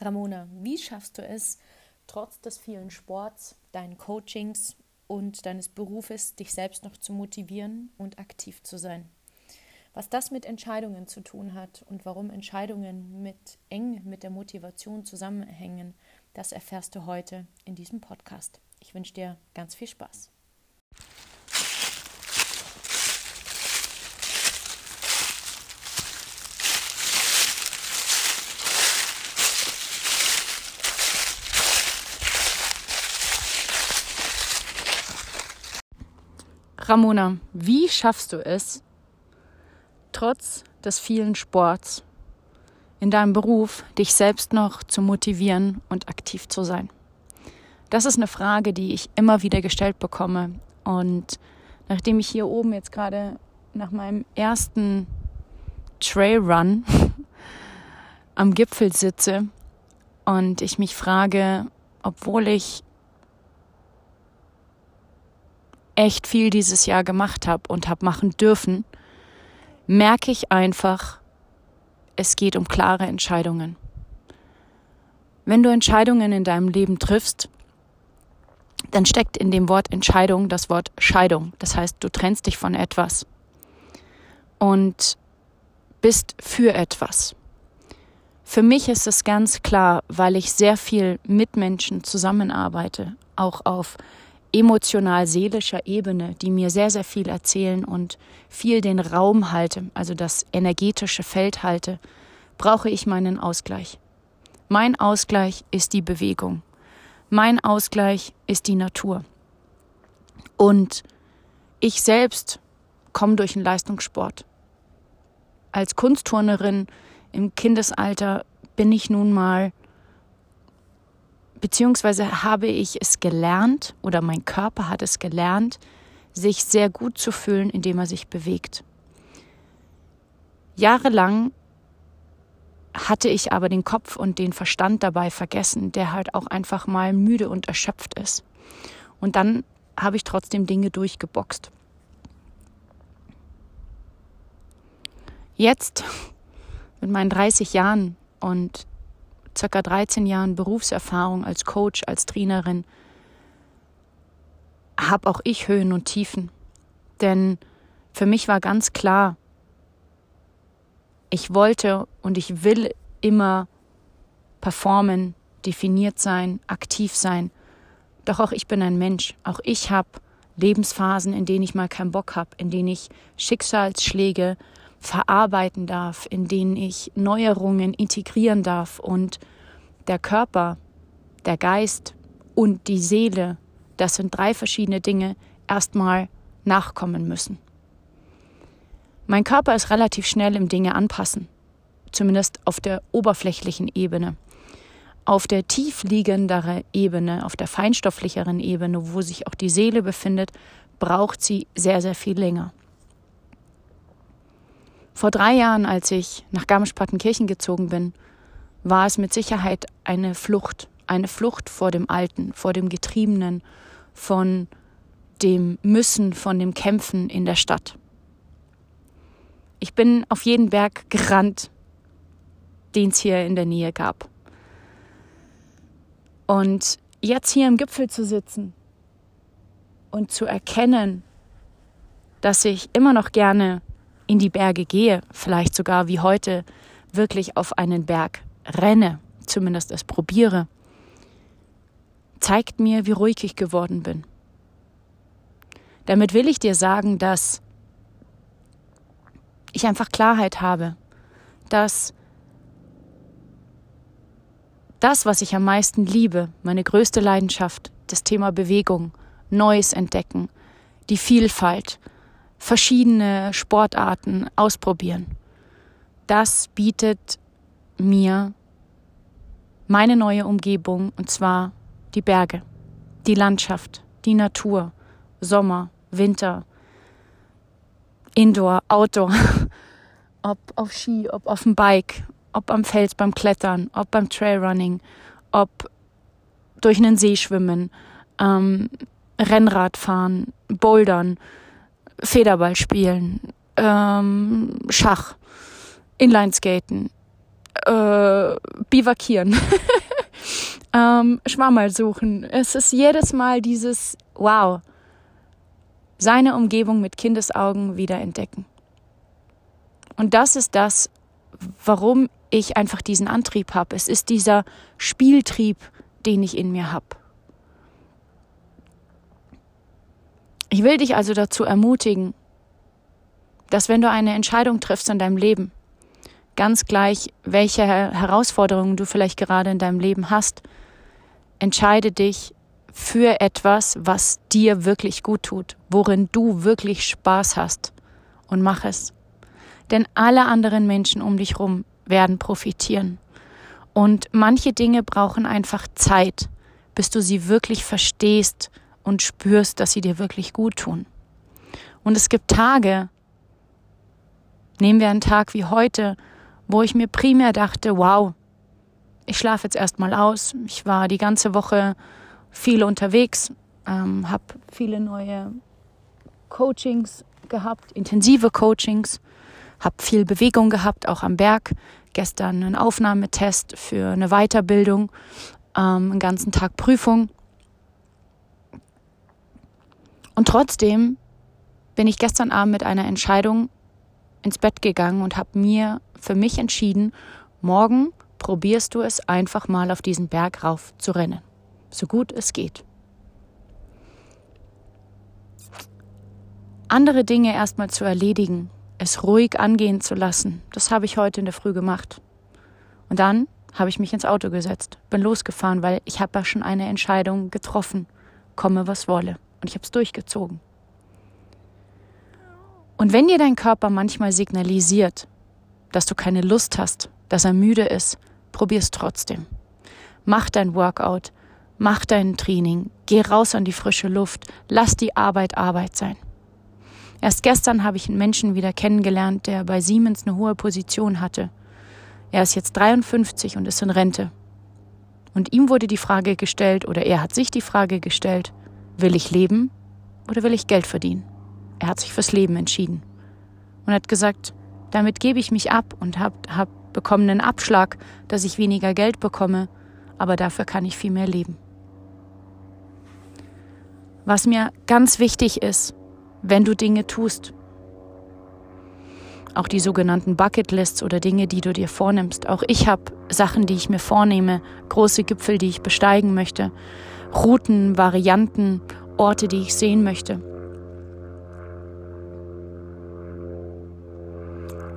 Ramona, wie schaffst du es, trotz des vielen Sports, deinen Coachings und deines Berufes, dich selbst noch zu motivieren und aktiv zu sein? Was das mit Entscheidungen zu tun hat und warum Entscheidungen mit eng mit der Motivation zusammenhängen, das erfährst du heute in diesem Podcast. Ich wünsche dir ganz viel Spaß. Ramona, wie schaffst du es, trotz des vielen Sports in deinem Beruf dich selbst noch zu motivieren und aktiv zu sein? Das ist eine Frage, die ich immer wieder gestellt bekomme. Und nachdem ich hier oben jetzt gerade nach meinem ersten Trailrun am Gipfel sitze und ich mich frage, obwohl ich echt viel dieses Jahr gemacht habe und habe machen dürfen, merke ich einfach, es geht um klare Entscheidungen. Wenn du Entscheidungen in deinem Leben triffst, dann steckt in dem Wort Entscheidung das Wort Scheidung. Das heißt, du trennst dich von etwas und bist für etwas. Für mich ist es ganz klar, weil ich sehr viel mit Menschen zusammenarbeite, auch auf emotional-seelischer Ebene, die mir sehr, sehr viel erzählen und viel den Raum halte, also das energetische Feld halte, brauche ich meinen Ausgleich. Mein Ausgleich ist die Bewegung. Mein Ausgleich ist die Natur. Und ich selbst komme durch den Leistungssport. Als Kunstturnerin im Kindesalter bin ich nun mal beziehungsweise habe ich es gelernt oder mein Körper hat es gelernt, sich sehr gut zu fühlen, indem er sich bewegt. Jahrelang hatte ich aber den Kopf und den Verstand dabei vergessen, der halt auch einfach mal müde und erschöpft ist. Und dann habe ich trotzdem Dinge durchgeboxt. Jetzt mit meinen 30 Jahren und circa 13 Jahren Berufserfahrung als Coach, als Trainerin, habe auch ich Höhen und Tiefen. Denn für mich war ganz klar, ich wollte und ich will immer performen, definiert sein, aktiv sein. Doch auch ich bin ein Mensch. Auch ich habe Lebensphasen, in denen ich mal keinen Bock habe, in denen ich Schicksalsschläge verarbeiten darf, in denen ich Neuerungen integrieren darf und der Körper, der Geist und die Seele, das sind drei verschiedene Dinge, erstmal nachkommen müssen. Mein Körper ist relativ schnell im Dinge anpassen, zumindest auf der oberflächlichen Ebene. Auf der tiefliegenderen Ebene, auf der feinstofflicheren Ebene, wo sich auch die Seele befindet, braucht sie sehr, sehr viel länger. Vor drei Jahren, als ich nach Garmisch-Partenkirchen gezogen bin, war es mit Sicherheit eine Flucht, eine Flucht vor dem Alten, vor dem Getriebenen, von dem Müssen, von dem Kämpfen in der Stadt. Ich bin auf jeden Berg gerannt, den es hier in der Nähe gab. Und jetzt hier im Gipfel zu sitzen und zu erkennen, dass ich immer noch gerne in die Berge gehe, vielleicht sogar wie heute wirklich auf einen Berg renne, zumindest es probiere, zeigt mir, wie ruhig ich geworden bin. Damit will ich dir sagen, dass ich einfach Klarheit habe, dass das, was ich am meisten liebe, meine größte Leidenschaft, das Thema Bewegung, Neues entdecken, die Vielfalt, verschiedene Sportarten ausprobieren. Das bietet mir meine neue Umgebung und zwar die Berge, die Landschaft, die Natur, Sommer, Winter, Indoor, Outdoor, ob auf Ski, ob auf dem Bike, ob am Fels beim Klettern, ob beim Trailrunning, ob durch einen See schwimmen, ähm, Rennrad fahren, Bouldern, Federball spielen, ähm, Schach, Inlineskaten, äh, bivakieren, ähm, Schwammerl suchen. Es ist jedes Mal dieses Wow, seine Umgebung mit Kindesaugen wieder entdecken. Und das ist das, warum ich einfach diesen Antrieb habe. Es ist dieser Spieltrieb, den ich in mir habe. Ich will dich also dazu ermutigen, dass wenn du eine Entscheidung triffst in deinem Leben, ganz gleich, welche Herausforderungen du vielleicht gerade in deinem Leben hast, entscheide dich für etwas, was dir wirklich gut tut, worin du wirklich Spaß hast und mach es. Denn alle anderen Menschen um dich herum werden profitieren. Und manche Dinge brauchen einfach Zeit, bis du sie wirklich verstehst und spürst, dass sie dir wirklich gut tun. Und es gibt Tage, nehmen wir einen Tag wie heute, wo ich mir primär dachte, wow, ich schlafe jetzt erstmal aus. Ich war die ganze Woche viel unterwegs, ähm, habe viele neue Coachings gehabt, intensive Coachings, habe viel Bewegung gehabt, auch am Berg. Gestern einen Aufnahmetest für eine Weiterbildung, ähm, einen ganzen Tag Prüfung. Und trotzdem bin ich gestern Abend mit einer Entscheidung ins Bett gegangen und habe mir für mich entschieden, morgen probierst du es einfach mal auf diesen Berg rauf zu rennen, so gut es geht. Andere Dinge erstmal zu erledigen, es ruhig angehen zu lassen, das habe ich heute in der Früh gemacht. Und dann habe ich mich ins Auto gesetzt, bin losgefahren, weil ich habe ja schon eine Entscheidung getroffen, komme was wolle. Und ich habe es durchgezogen. Und wenn dir dein Körper manchmal signalisiert, dass du keine Lust hast, dass er müde ist, probier es trotzdem. Mach dein Workout, mach dein Training, geh raus an die frische Luft, lass die Arbeit Arbeit sein. Erst gestern habe ich einen Menschen wieder kennengelernt, der bei Siemens eine hohe Position hatte. Er ist jetzt 53 und ist in Rente. Und ihm wurde die Frage gestellt, oder er hat sich die Frage gestellt, will ich leben oder will ich Geld verdienen? Er hat sich fürs Leben entschieden und hat gesagt, damit gebe ich mich ab und habe hab bekommen einen Abschlag, dass ich weniger Geld bekomme, aber dafür kann ich viel mehr leben. Was mir ganz wichtig ist, wenn du Dinge tust, auch die sogenannten Bucketlists oder Dinge, die du dir vornimmst. Auch ich habe Sachen, die ich mir vornehme, große Gipfel, die ich besteigen möchte, Routen, Varianten, Orte, die ich sehen möchte.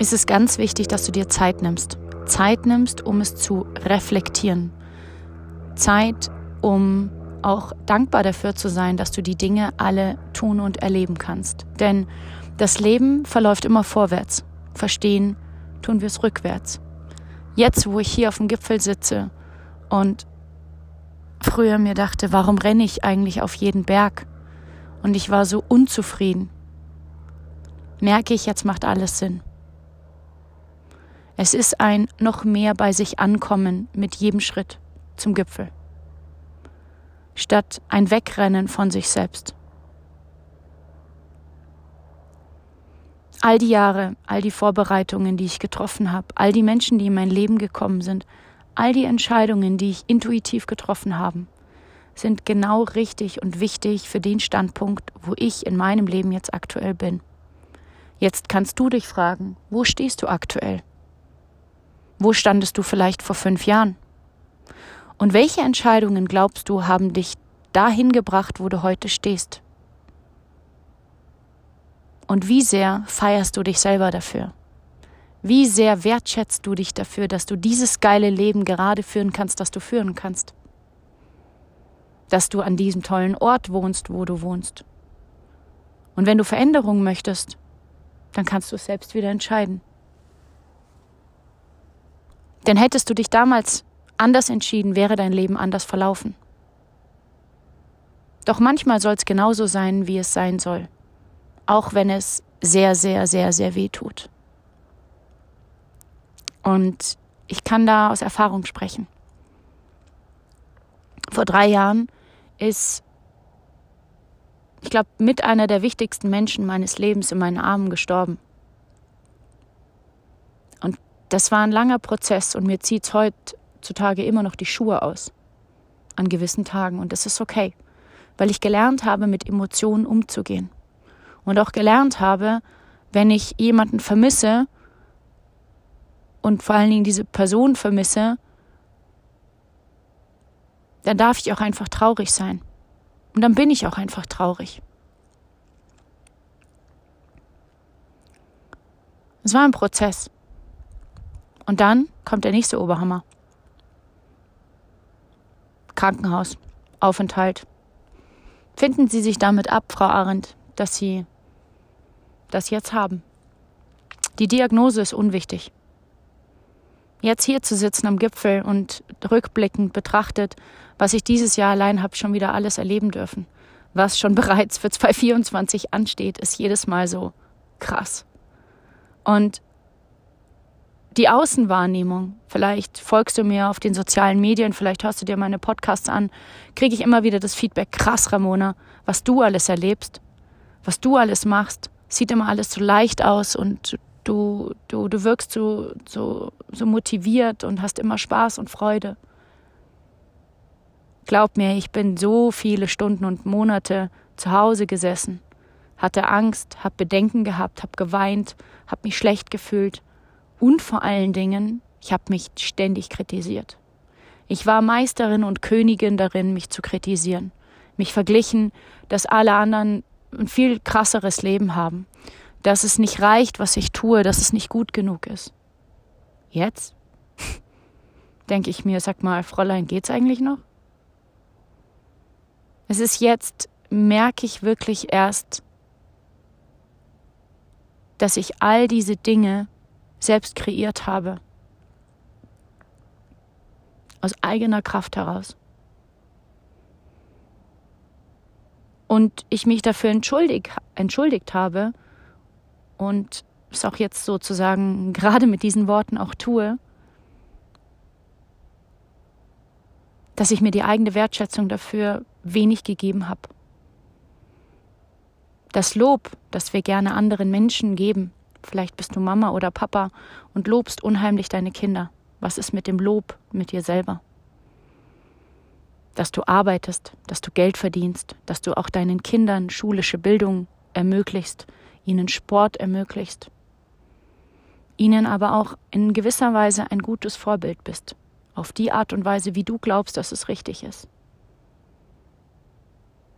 ist es ganz wichtig, dass du dir Zeit nimmst. Zeit nimmst, um es zu reflektieren. Zeit, um auch dankbar dafür zu sein, dass du die Dinge alle tun und erleben kannst. Denn das Leben verläuft immer vorwärts. Verstehen tun wir es rückwärts. Jetzt, wo ich hier auf dem Gipfel sitze und früher mir dachte, warum renne ich eigentlich auf jeden Berg? Und ich war so unzufrieden. Merke ich, jetzt macht alles Sinn. Es ist ein noch mehr bei sich ankommen mit jedem Schritt zum Gipfel, statt ein Wegrennen von sich selbst. All die Jahre, all die Vorbereitungen, die ich getroffen habe, all die Menschen, die in mein Leben gekommen sind, all die Entscheidungen, die ich intuitiv getroffen habe, sind genau richtig und wichtig für den Standpunkt, wo ich in meinem Leben jetzt aktuell bin. Jetzt kannst du dich fragen, wo stehst du aktuell? Wo standest du vielleicht vor fünf Jahren? Und welche Entscheidungen glaubst du haben dich dahin gebracht, wo du heute stehst? Und wie sehr feierst du dich selber dafür? Wie sehr wertschätzt du dich dafür, dass du dieses geile Leben gerade führen kannst, das du führen kannst? Dass du an diesem tollen Ort wohnst, wo du wohnst. Und wenn du Veränderungen möchtest, dann kannst du es selbst wieder entscheiden. Denn hättest du dich damals anders entschieden, wäre dein Leben anders verlaufen. Doch manchmal soll es genauso sein, wie es sein soll, auch wenn es sehr, sehr, sehr, sehr weh tut. Und ich kann da aus Erfahrung sprechen. Vor drei Jahren ist, ich glaube, mit einer der wichtigsten Menschen meines Lebens in meinen Armen gestorben. das war ein langer Prozess und mir zieht es heutzutage immer noch die Schuhe aus. An gewissen Tagen. Und das ist okay. Weil ich gelernt habe, mit Emotionen umzugehen. Und auch gelernt habe, wenn ich jemanden vermisse und vor allen Dingen diese Person vermisse, dann darf ich auch einfach traurig sein. Und dann bin ich auch einfach traurig. Es war ein Prozess. Und dann kommt der nächste Oberhammer. Krankenhaus, Aufenthalt. Finden Sie sich damit ab, Frau Arendt, dass Sie das jetzt haben? Die Diagnose ist unwichtig. Jetzt hier zu sitzen am Gipfel und rückblickend betrachtet, was ich dieses Jahr allein habe schon wieder alles erleben dürfen, was schon bereits für 2024 ansteht, ist jedes Mal so krass. Und die Außenwahrnehmung, vielleicht folgst du mir auf den sozialen Medien, vielleicht hörst du dir meine Podcasts an, kriege ich immer wieder das Feedback, krass Ramona, was du alles erlebst, was du alles machst, sieht immer alles so leicht aus und du, du, du wirkst so, so, so motiviert und hast immer Spaß und Freude. Glaub mir, ich bin so viele Stunden und Monate zu Hause gesessen, hatte Angst, hab Bedenken gehabt, hab geweint, hab mich schlecht gefühlt und vor allen Dingen, ich habe mich ständig kritisiert. Ich war Meisterin und Königin darin, mich zu kritisieren, mich verglichen, dass alle anderen ein viel krasseres Leben haben dass es nicht reicht, was ich tue, dass es nicht gut genug ist. Jetzt denke ich mir, sag mal, Fräulein, geht's eigentlich noch? Es ist jetzt, merke ich wirklich erst, dass ich all diese Dinge selbst kreiert habe. Aus eigener Kraft heraus. Und ich mich dafür entschuldigt, entschuldigt habe, und es auch jetzt sozusagen gerade mit diesen Worten auch tue, dass ich mir die eigene Wertschätzung dafür wenig gegeben habe. Das Lob, das wir gerne anderen Menschen geben, vielleicht bist du Mama oder Papa und lobst unheimlich deine Kinder. Was ist mit dem Lob mit dir selber? Dass du arbeitest, dass du Geld verdienst, dass du auch deinen Kindern schulische Bildung ermöglicht, ihnen Sport ermöglichst, ihnen aber auch in gewisser Weise ein gutes Vorbild bist, auf die Art und Weise, wie du glaubst, dass es richtig ist.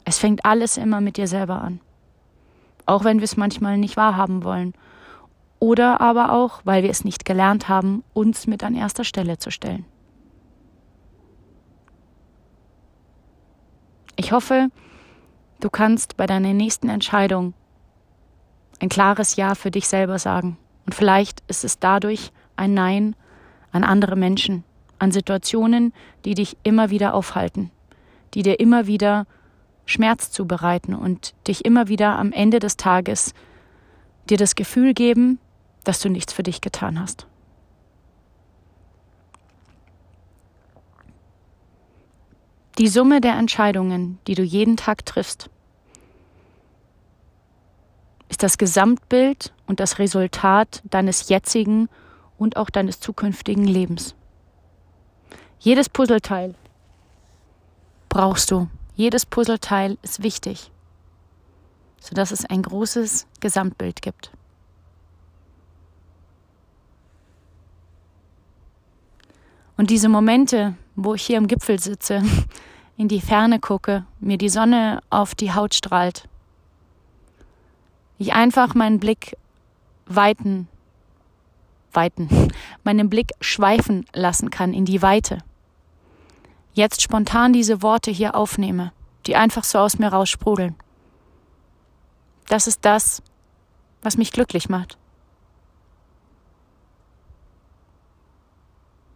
Es fängt alles immer mit dir selber an, auch wenn wir es manchmal nicht wahrhaben wollen, oder aber auch, weil wir es nicht gelernt haben, uns mit an erster Stelle zu stellen. Ich hoffe, du kannst bei deiner nächsten Entscheidung ein klares Ja für dich selber sagen. Und vielleicht ist es dadurch ein Nein an andere Menschen, an Situationen, die dich immer wieder aufhalten, die dir immer wieder Schmerz zubereiten und dich immer wieder am Ende des Tages dir das Gefühl geben, dass du nichts für dich getan hast. Die Summe der Entscheidungen, die du jeden Tag triffst, ist das Gesamtbild und das Resultat deines jetzigen und auch deines zukünftigen Lebens. Jedes Puzzleteil brauchst du. Jedes Puzzleteil ist wichtig, sodass es ein großes Gesamtbild gibt. Und diese Momente, wo ich hier am Gipfel sitze, in die Ferne gucke, mir die Sonne auf die Haut strahlt ich einfach meinen Blick weiten, weiten, meinen Blick schweifen lassen kann in die Weite. Jetzt spontan diese Worte hier aufnehme, die einfach so aus mir raussprudeln. Das ist das, was mich glücklich macht.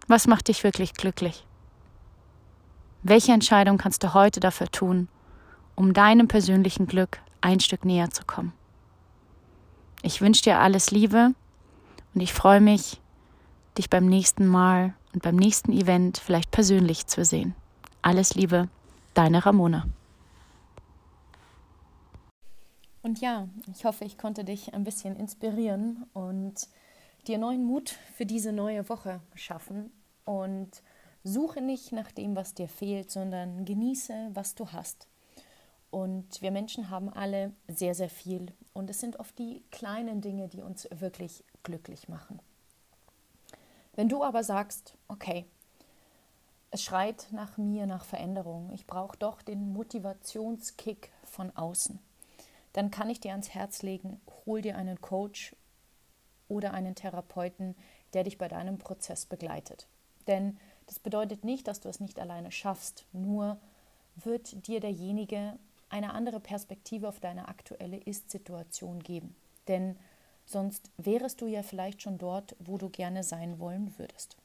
Was macht dich wirklich glücklich? Welche Entscheidung kannst du heute dafür tun, um deinem persönlichen Glück ein Stück näher zu kommen? Ich wünsche dir alles Liebe und ich freue mich, dich beim nächsten Mal und beim nächsten Event vielleicht persönlich zu sehen. Alles Liebe, deine Ramona. Und ja, ich hoffe, ich konnte dich ein bisschen inspirieren und dir neuen Mut für diese neue Woche schaffen und suche nicht nach dem, was dir fehlt, sondern genieße, was du hast. Und wir Menschen haben alle sehr, sehr viel. Und es sind oft die kleinen Dinge, die uns wirklich glücklich machen. Wenn du aber sagst, okay, es schreit nach mir, nach Veränderung, ich brauche doch den Motivationskick von außen, dann kann ich dir ans Herz legen, hol dir einen Coach oder einen Therapeuten, der dich bei deinem Prozess begleitet. Denn das bedeutet nicht, dass du es nicht alleine schaffst, nur wird dir derjenige eine andere Perspektive auf deine aktuelle Ist-Situation geben. Denn sonst wärest du ja vielleicht schon dort, wo du gerne sein wollen würdest.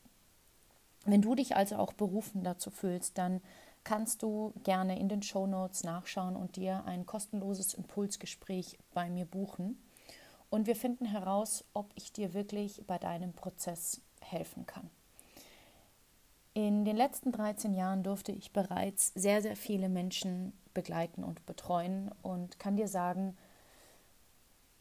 Wenn du dich also auch berufen dazu fühlst, dann kannst du gerne in den Show Notes nachschauen und dir ein kostenloses Impulsgespräch bei mir buchen. Und wir finden heraus, ob ich dir wirklich bei deinem Prozess helfen kann. In den letzten 13 Jahren durfte ich bereits sehr, sehr viele Menschen begleiten und betreuen und kann dir sagen,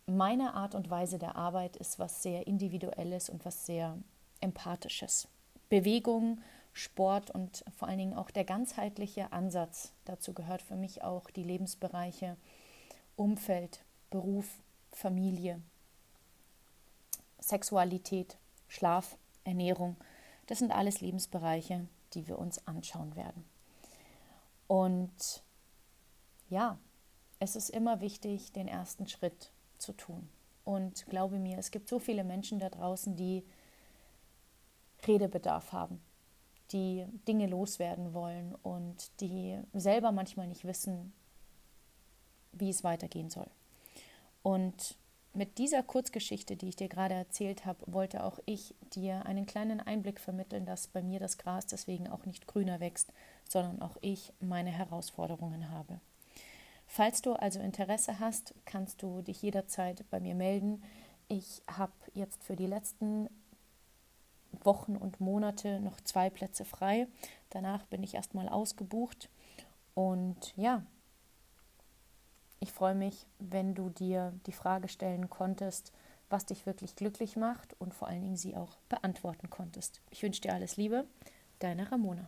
meine Art und Weise der Arbeit ist was sehr Individuelles und was sehr Empathisches. Bewegung, Sport und vor allen Dingen auch der ganzheitliche Ansatz. Dazu gehört für mich auch die Lebensbereiche Umfeld, Beruf, Familie, Sexualität, Schlaf, Ernährung – das sind alles Lebensbereiche, die wir uns anschauen werden. Und ja, es ist immer wichtig, den ersten Schritt zu tun. Und glaube mir, es gibt so viele Menschen da draußen, die Redebedarf haben, die Dinge loswerden wollen und die selber manchmal nicht wissen, wie es weitergehen soll. Und mit dieser Kurzgeschichte, die ich dir gerade erzählt habe, wollte auch ich dir einen kleinen Einblick vermitteln, dass bei mir das Gras deswegen auch nicht grüner wächst, sondern auch ich meine Herausforderungen habe. Falls du also Interesse hast, kannst du dich jederzeit bei mir melden. Ich habe jetzt für die letzten Wochen und Monate noch zwei Plätze frei. Danach bin ich erstmal ausgebucht. Und ja, ich freue mich, wenn du dir die Frage stellen konntest, was dich wirklich glücklich macht und vor allen Dingen sie auch beantworten konntest. Ich wünsche dir alles Liebe, deine Ramona.